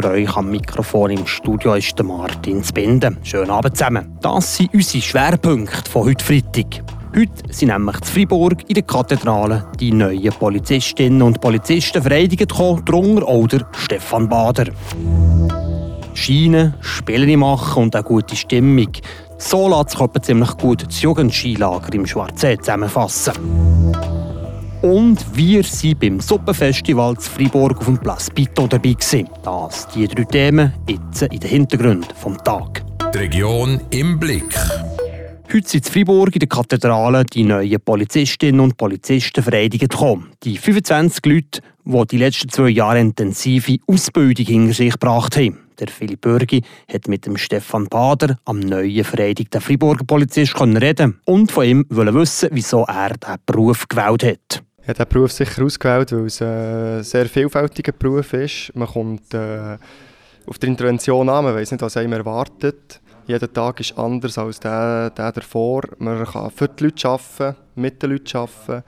Für euch am Mikrofon im Studio ist der Martin Spinde. Schönen Abend zusammen. Das sind unsere Schwerpunkte von heute Freitag. Heute sind nämlich zu Freiburg in der Kathedrale die neuen Polizistinnen und Polizisten vereidigt gekommen, darunter auch der Stefan Bader. Schienen, Spiele machen und eine gute Stimmung. So lässt sich ziemlich gut das Jugendskilager im Schwarzsee zusammenfassen. Und wir sind beim Suppenfestival zu Freiburg auf dem Place Pito dabei gewesen. Das, die drei Themen jetzt in den Hintergrund vom Tag. Die Region im Blick. Heute sind in Freiburg in der Kathedrale die neuen Polizistinnen und Polizisten vereidigt gekommen. Die 25 Leute, die die letzten zwei Jahre intensive Ausbildung hinter sich gebracht haben. Der Philipp Bürgi hat mit dem Stefan Bader, am neuen vereidigten Freiburger Polizist, reden und von ihm wissen, wieso er diesen Beruf gewählt hat. Ich habe diesen Beruf sicher ausgewählt, weil es ein sehr vielfältiger Beruf ist. Man kommt äh, auf die Intervention an, man weiß nicht, was einem erwartet. Jeder Tag ist anders als der, der davor. Man kann für die Leute arbeiten, mit den Leuten arbeiten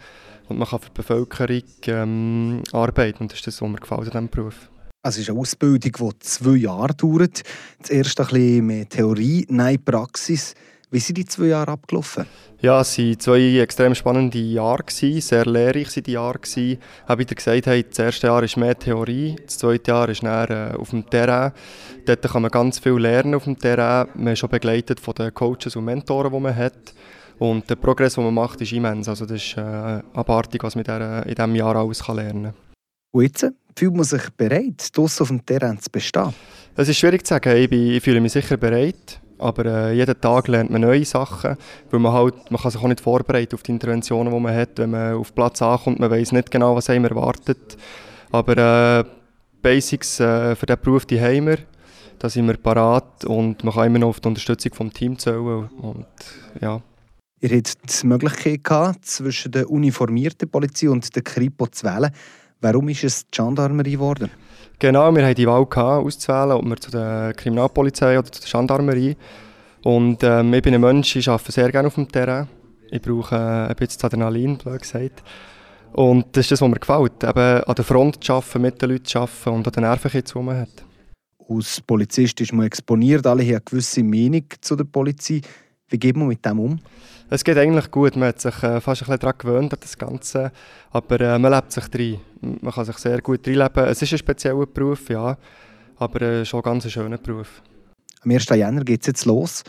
und man kann für die Bevölkerung ähm, arbeiten. Und das ist das, was mir gefällt an diesem Beruf. Also es ist eine Ausbildung, die zwei Jahre dauert. Zuerst ein bisschen mehr Theorie, nein Praxis. Wie sind die zwei Jahre abgelaufen? Ja, es waren zwei extrem spannende Jahre, sehr lehrreich waren die Jahre. Ich habe wieder gesagt, hey, das erste Jahr ist mehr Theorie, das zweite Jahr ist dann, äh, auf dem Terrain. Dort kann man ganz viel lernen auf dem Terrain. Man ist schon begleitet von den Coaches und Mentoren, die man hat. Und der Progress, den man macht, ist immens. Also das ist äh, abartig, was man in diesem Jahr alles lernen kann. Und jetzt fühlt man sich bereit, draussen auf dem Terrain zu bestehen? Es ist schwierig zu sagen. Ich, bin, ich fühle mich sicher bereit. Aber äh, jeden Tag lernt man neue Sachen, weil man, halt, man kann sich auch nicht vorbereiten auf die Interventionen, die man hat. Wenn man auf Platz ankommt, man weiß nicht genau, was einem erwartet. Aber äh, Basics äh, für diesen Beruf, die haben wir. Da sind wir parat und man kann immer noch auf die Unterstützung vom Team zählen. Und, ja. Ihr hattet die Möglichkeit gehabt, zwischen der uniformierten Polizei und der Kripo zu wählen. Warum ist es die Gendarmerie geworden? Genau, wir hatten die Wahl gehabt, auszuwählen, ob wir zu der Kriminalpolizei oder zu der Gendarmerie. Und ähm, ich bin ein Mensch, ich arbeite sehr gerne auf dem Terrain. Ich brauche äh, ein bisschen Adrenalin, blöd gesagt. Und das ist das, was mir gefällt. Eben an der Front zu arbeiten, mit den Leuten zu arbeiten und an den Nerven, die man hat. Als Polizist ist man exponiert, alle haben eine gewisse Meinung zu der Polizei. Wie geht man mit dem um? Es geht eigentlich gut. Man hat sich äh, fast ein bisschen daran gewöhnt, an das Ganze. Aber äh, man lebt sich drin. Man kann sich sehr gut reinleben. Es ist ein spezieller Beruf, ja. Aber äh, schon ein ganz schöner Beruf. Am 1. Jänner geht es jetzt los.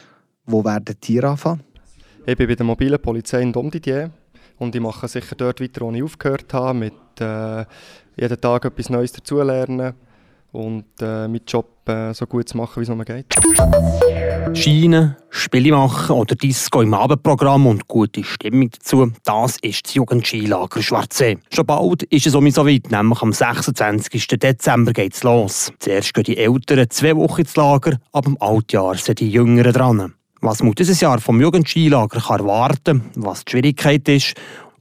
Wo werden die anfangen? Ich bin bei der mobilen Polizei in Domdidier. Und ich mache sicher dort weiter, wo ich aufgehört habe. Mit äh, jeden Tag etwas Neues dazulernen und äh, meinen Job äh, so gut zu machen, wie es nur geht. Schienen, Spiele machen oder Disco im Abendprogramm und gute Stimmung dazu, das ist das Jugendskilager Schwarzsee. Schon bald ist es sowieso weit, nämlich am 26. Dezember geht es los. Zuerst gehen die Älteren zwei Wochen ins Lager, ab dem Altjahr sind die Jüngeren dran. Was man dieses Jahr vom Jugendskilager erwarten kann, was die Schwierigkeit ist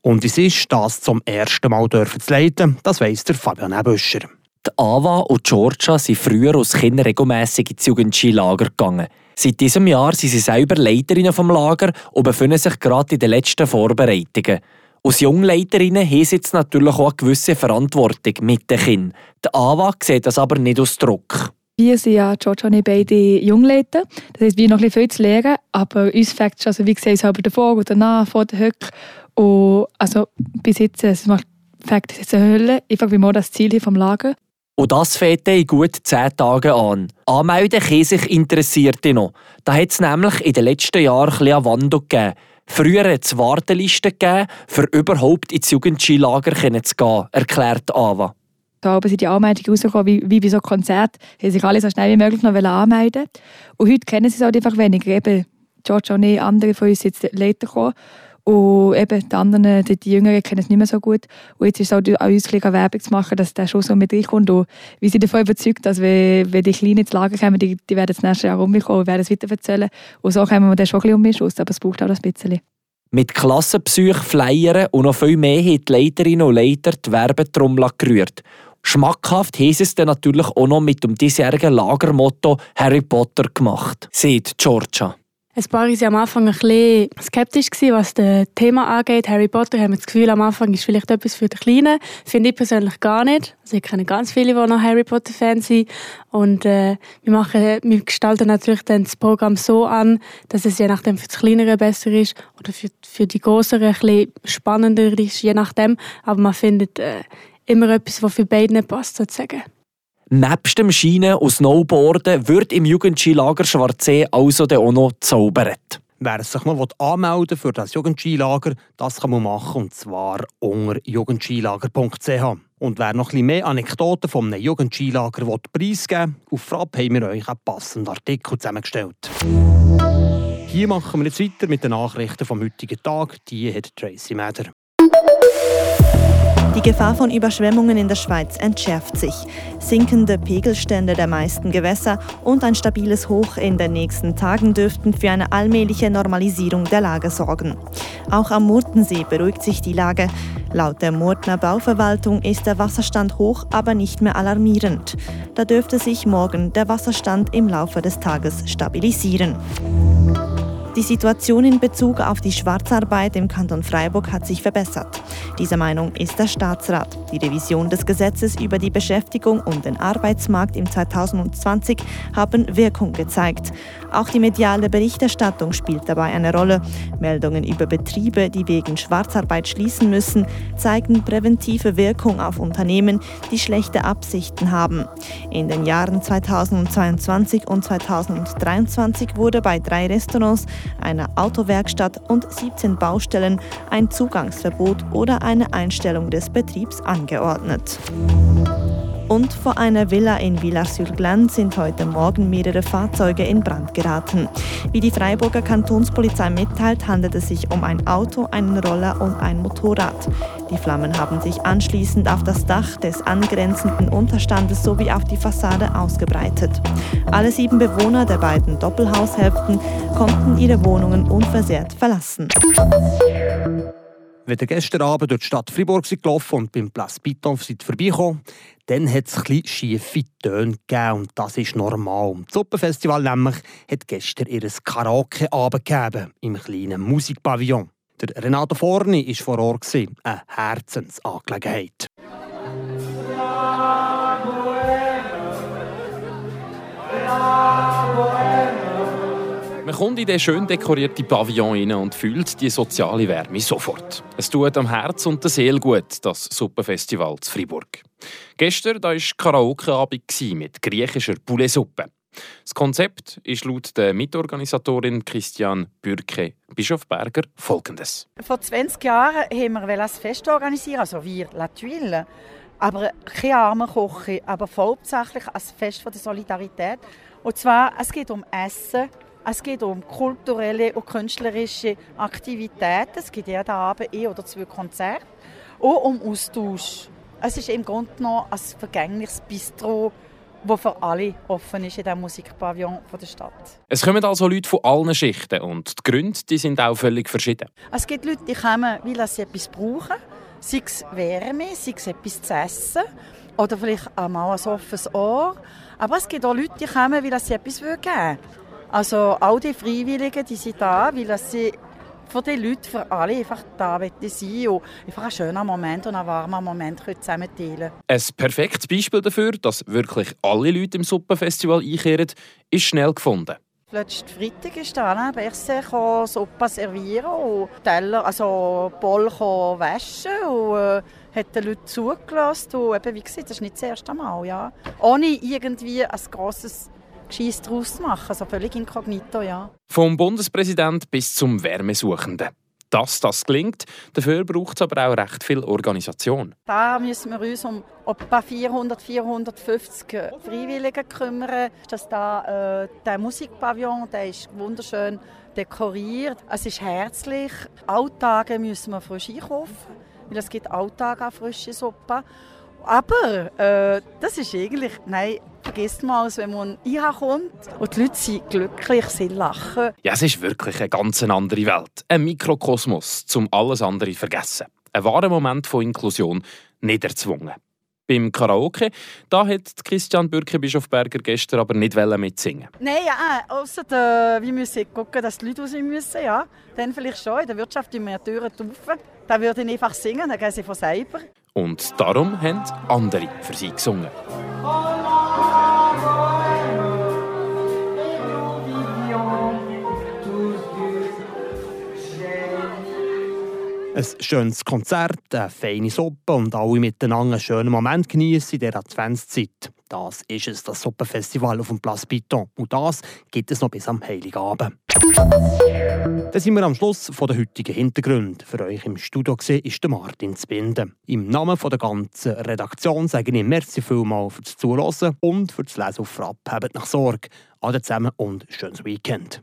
und wie es ist, das zum ersten Mal zu leiten, das weiss der Fabian Ebüscher. Die Ava und Georgia sind früher als Kinder regelmässig ins Jugendskilager gegangen. Seit diesem Jahr sind sie selber Leiterinnen vom Lager und befinden sich gerade in den letzten Vorbereitungen. Als Jungleiterinnen haben sie jetzt natürlich auch eine gewisse Verantwortung mit den Kindern. Die Ava sieht das aber nicht aus Druck. Wir sind ja, Georgia und ich, beide Jungleiter. Das heißt, wir haben noch ein bisschen viel zu lernen, aber uns fängt also wie gesagt, selber davor oder nach, vor der Höck. Und also bis jetzt, es macht fängt es jetzt eine Hölle. Ich frage mich mal das Ziel hier vom Lager. Und das fängt in gut zehn Tagen an. Anmelden können sich Interessierte noch. Da hat es nämlich in den letzten Jahren ein bisschen Wandel gegeben. Früher hat es Wartelisten gegeben, für überhaupt ins Jugendskilager zu gehen, erklärt Ava. Da oben sind die Anmeldungen rausgekommen, wie, wie bei so Konzert, haben sich alle so schnell wie möglich noch anmelden Und heute kennen sie es halt einfach weniger. Eben, George und andere von uns sind jetzt later gekommen. Und eben die anderen, die, die Jüngeren, kennen es nicht mehr so gut. Und jetzt ist es auch an uns eine Werbung zu machen, dass der schon so mit reinkommt. Und wir sind davon überzeugt, dass wenn, wenn die Kleinen ins Lager kommen, die, die werden das nächste Jahr umkommen und werden es weiter erzählen. Und so kommen wir dann schon ein bisschen um aus, aber es braucht auch das bisschen. Mit Klassenpsych, Flyern und noch viel mehr haben die Leiterinnen und Leiter die Werbetrommel gerührt. Schmackhaft sie es dann natürlich auch noch mit dem diesjährigen Lagermotto Harry Potter gemacht, sieht Georgia. Ein paar waren am Anfang ein bisschen skeptisch, was das Thema angeht. Harry Potter haben wir das Gefühl, am Anfang ist vielleicht etwas für die Kleinen. Finde ich persönlich gar nicht. Also ich kenne ganz viele, die noch Harry Potter-Fans sind. Und äh, wir, machen, wir gestalten natürlich dann das Programm so an, dass es je nachdem für das Kleinere besser ist oder für, für die Größeren ein bisschen spannender ist, je nachdem. Aber man findet äh, immer etwas, was für beide passt, sozusagen. Nebst dem Schienen und Snowboarden wird im Jugendskilager Schwarzsee also auch noch zaubert. Wer sich mal anmelden für das Jugendskilager, das kann man machen, und zwar unter jugendskilager.ch. Und wer noch ein mehr Anekdoten vom Jugendskilager preisgeben will, auf Frapp haben wir euch einen passenden Artikel zusammengestellt. Hier machen wir jetzt weiter mit den Nachrichten vom heutigen Tag. Die hat Tracy Meder. Die Gefahr von Überschwemmungen in der Schweiz entschärft sich. Sinkende Pegelstände der meisten Gewässer und ein stabiles Hoch in den nächsten Tagen dürften für eine allmähliche Normalisierung der Lage sorgen. Auch am Murtensee beruhigt sich die Lage. Laut der Murtner Bauverwaltung ist der Wasserstand hoch, aber nicht mehr alarmierend. Da dürfte sich morgen der Wasserstand im Laufe des Tages stabilisieren. Die Situation in Bezug auf die Schwarzarbeit im Kanton Freiburg hat sich verbessert. Dieser Meinung ist der Staatsrat. Die Revision des Gesetzes über die Beschäftigung und den Arbeitsmarkt im 2020 haben Wirkung gezeigt. Auch die mediale Berichterstattung spielt dabei eine Rolle. Meldungen über Betriebe, die wegen Schwarzarbeit schließen müssen, zeigen präventive Wirkung auf Unternehmen, die schlechte Absichten haben. In den Jahren 2022 und 2023 wurde bei drei Restaurants einer Autowerkstatt und 17 Baustellen ein Zugangsverbot oder eine Einstellung des Betriebs angeordnet. Und vor einer Villa in Villars-sur-Glane sind heute Morgen mehrere Fahrzeuge in Brand geraten. Wie die Freiburger Kantonspolizei mitteilt, handelt es sich um ein Auto, einen Roller und ein Motorrad. Die Flammen haben sich anschließend auf das Dach des angrenzenden Unterstandes sowie auf die Fassade ausgebreitet. Alle sieben Bewohner der beiden Doppelhaushälften konnten ihre Wohnungen unversehrt verlassen. Wenn ihr gestern Abend durch die Stadt Fribourg gelaufen und beim Place Piton seid dann hat es ein schiefe Töne gegeben und das ist normal. Das Suppenfestival nämlich hat gestern ihr Karaoke-Abend gegeben im kleinen Musikpavillon. Der Renato Forni war vor Ort, eine Herzensangelegenheit. Man kommt in den schön dekorierten Pavillon rein und fühlt die soziale Wärme sofort. Es tut am Herz und der Seele gut, das Suppenfestival zu Fribourg. Gestern war Karaoke-Abend mit griechischer Poulet-Suppe. Das Konzept ist laut der Mitorganisatorin Christian Bürke Bischofberger folgendes. Vor 20 Jahren haben wir ein Fest organisiert, also wir, La Tuile. Aber keine arme Koche, aber hauptsächlich als Fest der Solidarität. Und zwar, es geht um Essen, es geht um kulturelle und künstlerische Aktivitäten. Es gibt jeden Abend ein oder zwei Konzerte. Und um Austausch. Es ist im Grunde genommen ein vergängliches Bistro, das für alle offen ist in diesem Musikpavillon der Stadt. Es kommen also Leute von allen Schichten und die Gründe die sind auch völlig verschieden. Es gibt Leute, die kommen, weil sie etwas brauchen, sei es Wärme, sei es etwas zu essen oder vielleicht einmal ein offenes Ohr. Aber es gibt auch Leute, die kommen, weil sie etwas geben wollen. Also all die Freiwilligen, die sind da, weil sie für die Leute, für alle einfach da sein und einfach einen schönen Moment und einen warmen Moment zusammen teilen Ein perfektes Beispiel dafür, dass wirklich alle Leute im Suppenfestival einkehren, ist schnell gefunden. Letzten Freitag ist da eine Berse Suppe servieren und Teller, also Bowl waschen und äh, hat den Leuten zugelassen. Und eben, wie gesagt, das ist nicht das erste Mal. Ja. Ohne irgendwie ein grosses Gescheiss daraus machen. Also völlig inkognito, ja. Vom Bundespräsident bis zum Wärmesuchenden. Dass das gelingt, dafür braucht es aber auch recht viel Organisation. Da müssen wir uns um etwa 400, 450 Freiwillige kümmern. Dass da, äh, der Musikpavillon der ist wunderschön dekoriert. Es ist herzlich. Alltage müssen wir frisch einkaufen, weil es gibt Alltage auch frische Suppe. Aber äh, das ist eigentlich, nein, vergisst mal, wenn man kommt und die Leute sind glücklich, sie lachen. Ja, es ist wirklich eine ganz andere Welt. Ein Mikrokosmos, zum alles andere vergessen. Ein wahrer Moment von Inklusion, nicht erzwungen. Beim Karaoke, da hat Christian Bürke-Bischofberger gestern aber nicht mitsingen Nein, ja, außer äh, wir müssen gucken, dass die Leute raus müssen, ja. Dann vielleicht schon, in der Wirtschaft die wir Türen taufen. Da würde ich einfach singen, dann gehen sie von selber. Und darum haben andere für sie gesungen. Ein schönes Konzert, eine feine Suppe und alle miteinander einen schönen Moment genießen in der Adventszeit. Das ist es, das Suppenfestival auf dem Place Piton. Und das gibt es noch bis am Heiligabend. Dann sind wir am Schluss von der heutigen Hintergründe. Für euch im Studio gesehen ist der Martin Zbinden. Im Namen der ganzen Redaktion sage ich merci vielmals fürs Zuhören und fürs Lesen auf Frapp. Habt nach Sorge. Alle zusammen und schönes Weekend.